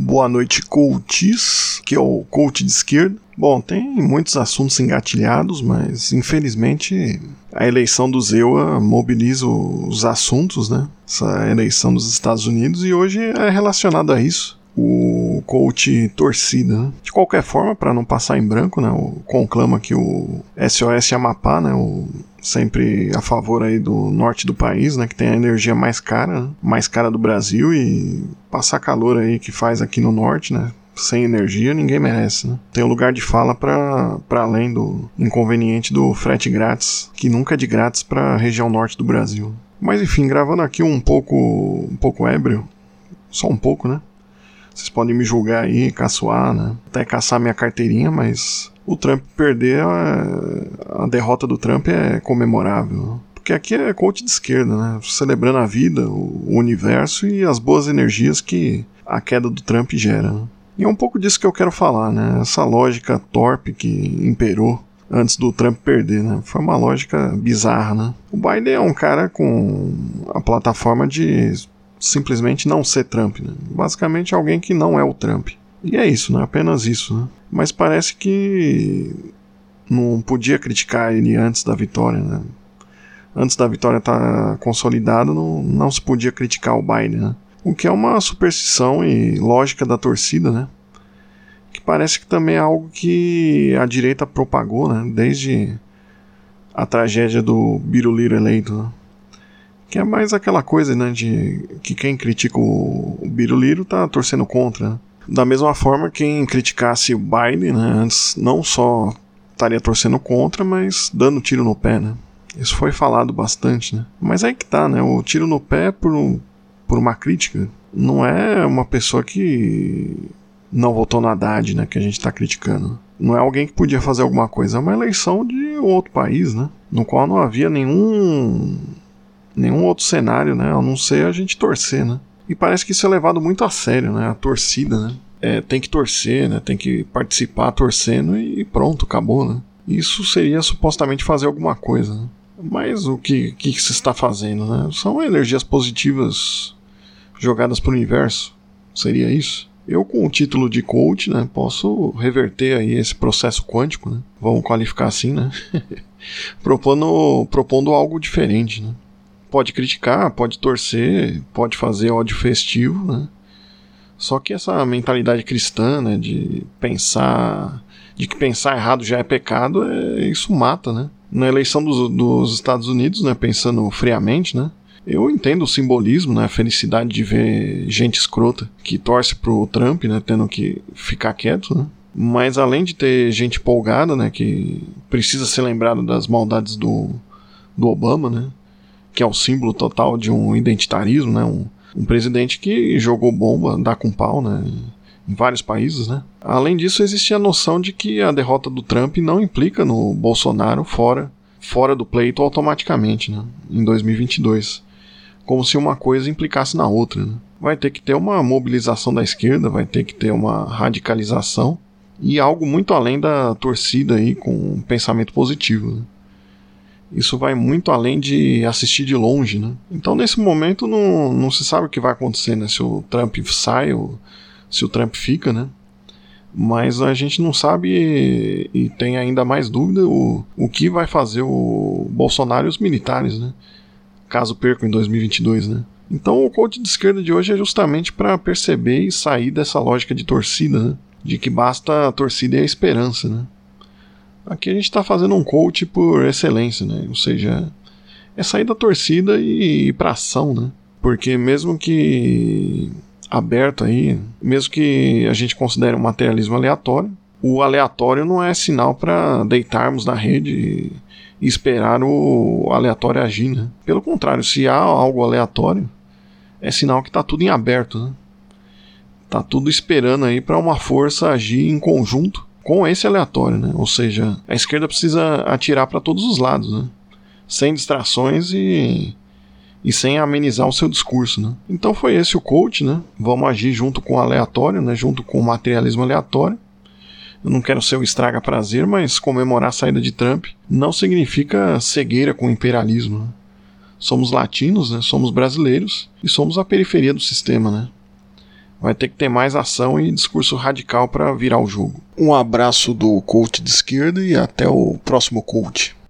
Boa noite, coaches, que é o coach de esquerda. Bom, tem muitos assuntos engatilhados, mas infelizmente a eleição do Zewa mobiliza os assuntos, né? Essa eleição dos Estados Unidos e hoje é relacionado a isso. O coach torcida. Né? De qualquer forma, para não passar em branco, né? O conclama que o SOS Amapá, né? O sempre a favor aí do norte do país, né, que tem a energia mais cara, né, mais cara do Brasil e passar calor aí que faz aqui no norte, né, sem energia ninguém merece, né? Tem um lugar de fala para além do inconveniente do frete grátis, que nunca é de grátis para a região norte do Brasil. Mas enfim, gravando aqui um pouco um pouco ébrio, só um pouco, né? Vocês podem me julgar aí, caçoar, né? Até caçar minha carteirinha, mas o Trump perder, a, a derrota do Trump é comemorável. Porque aqui é coach de esquerda, né? Celebrando a vida, o, universo e as boas energias que a queda do Trump gera. E é um pouco disso que eu quero falar, né? Essa lógica torpe que imperou antes do Trump perder, né? Foi uma lógica bizarra, né? O Biden é um cara com a plataforma de simplesmente não ser Trump, né? Basicamente alguém que não é o Trump. E é isso, né? Apenas isso, né? Mas parece que não podia criticar ele antes da vitória, né? Antes da vitória estar tá consolidada, não, não se podia criticar o Biden, né? O que é uma superstição e lógica da torcida, né? Que parece que também é algo que a direita propagou, né? Desde a tragédia do Biruliro eleito, né? Que é mais aquela coisa, né? De que quem critica o, o Biruliro tá torcendo contra, né? Da mesma forma, quem criticasse o Biden, né, antes não só estaria torcendo contra, mas dando tiro no pé, né? Isso foi falado bastante, né? Mas aí que tá, né? O tiro no pé por, um, por uma crítica não é uma pessoa que não votou na Haddad, né? Que a gente tá criticando. Não é alguém que podia fazer alguma coisa. É uma eleição de outro país, né? No qual não havia nenhum nenhum outro cenário, né? A não ser a gente torcer, né? E parece que isso é levado muito a sério, né? A torcida, né? É, tem que torcer, né? Tem que participar torcendo e pronto, acabou, né? Isso seria supostamente fazer alguma coisa, né? Mas o que, que, se está fazendo, né? São energias positivas jogadas para o universo. Seria isso? Eu, com o título de coach, né, posso reverter aí esse processo quântico, né? Vamos qualificar assim, né? propondo, propondo algo diferente, né? Pode criticar, pode torcer, pode fazer ódio festivo, né? Só que essa mentalidade cristã, né, de pensar, de que pensar errado já é pecado, é, isso mata, né? Na eleição dos, dos Estados Unidos, né, pensando friamente, né, eu entendo o simbolismo, né, a felicidade de ver gente escrota que torce pro Trump, né, tendo que ficar quieto, né? Mas além de ter gente polgada, né, que precisa ser lembrado das maldades do, do Obama, né? Que é o símbolo total de um identitarismo, né? Um, um presidente que jogou bomba, dá com pau, né? Em vários países, né? Além disso, existe a noção de que a derrota do Trump não implica no Bolsonaro fora, fora do pleito automaticamente, né? Em 2022. Como se uma coisa implicasse na outra, né? Vai ter que ter uma mobilização da esquerda, vai ter que ter uma radicalização e algo muito além da torcida aí com um pensamento positivo, né? Isso vai muito além de assistir de longe, né? Então, nesse momento, não, não se sabe o que vai acontecer, né? Se o Trump sai ou se o Trump fica, né? Mas a gente não sabe e, e tem ainda mais dúvida o, o que vai fazer o Bolsonaro e os militares, né? Caso percam em 2022, né? Então, o coach de esquerda de hoje é justamente para perceber e sair dessa lógica de torcida, né? De que basta a torcida e a esperança, né? Aqui a gente está fazendo um coach por excelência, né? Ou seja, é sair da torcida e ir pra ação, né? Porque mesmo que aberto aí, mesmo que a gente considere um materialismo aleatório, o aleatório não é sinal para deitarmos na rede e esperar o aleatório agir, né? Pelo contrário, se há algo aleatório, é sinal que está tudo em aberto, né? Tá tudo esperando aí para uma força agir em conjunto com esse aleatório, né? Ou seja, a esquerda precisa atirar para todos os lados, né? Sem distrações e e sem amenizar o seu discurso, né? Então foi esse o coach, né? Vamos agir junto com o aleatório, né? Junto com o materialismo aleatório. Eu não quero ser o estraga prazer, mas comemorar a saída de Trump não significa cegueira com o imperialismo. Né? Somos latinos, né? Somos brasileiros e somos a periferia do sistema, né? Vai ter que ter mais ação e discurso radical para virar o jogo. Um abraço do coach de esquerda e até o próximo coach.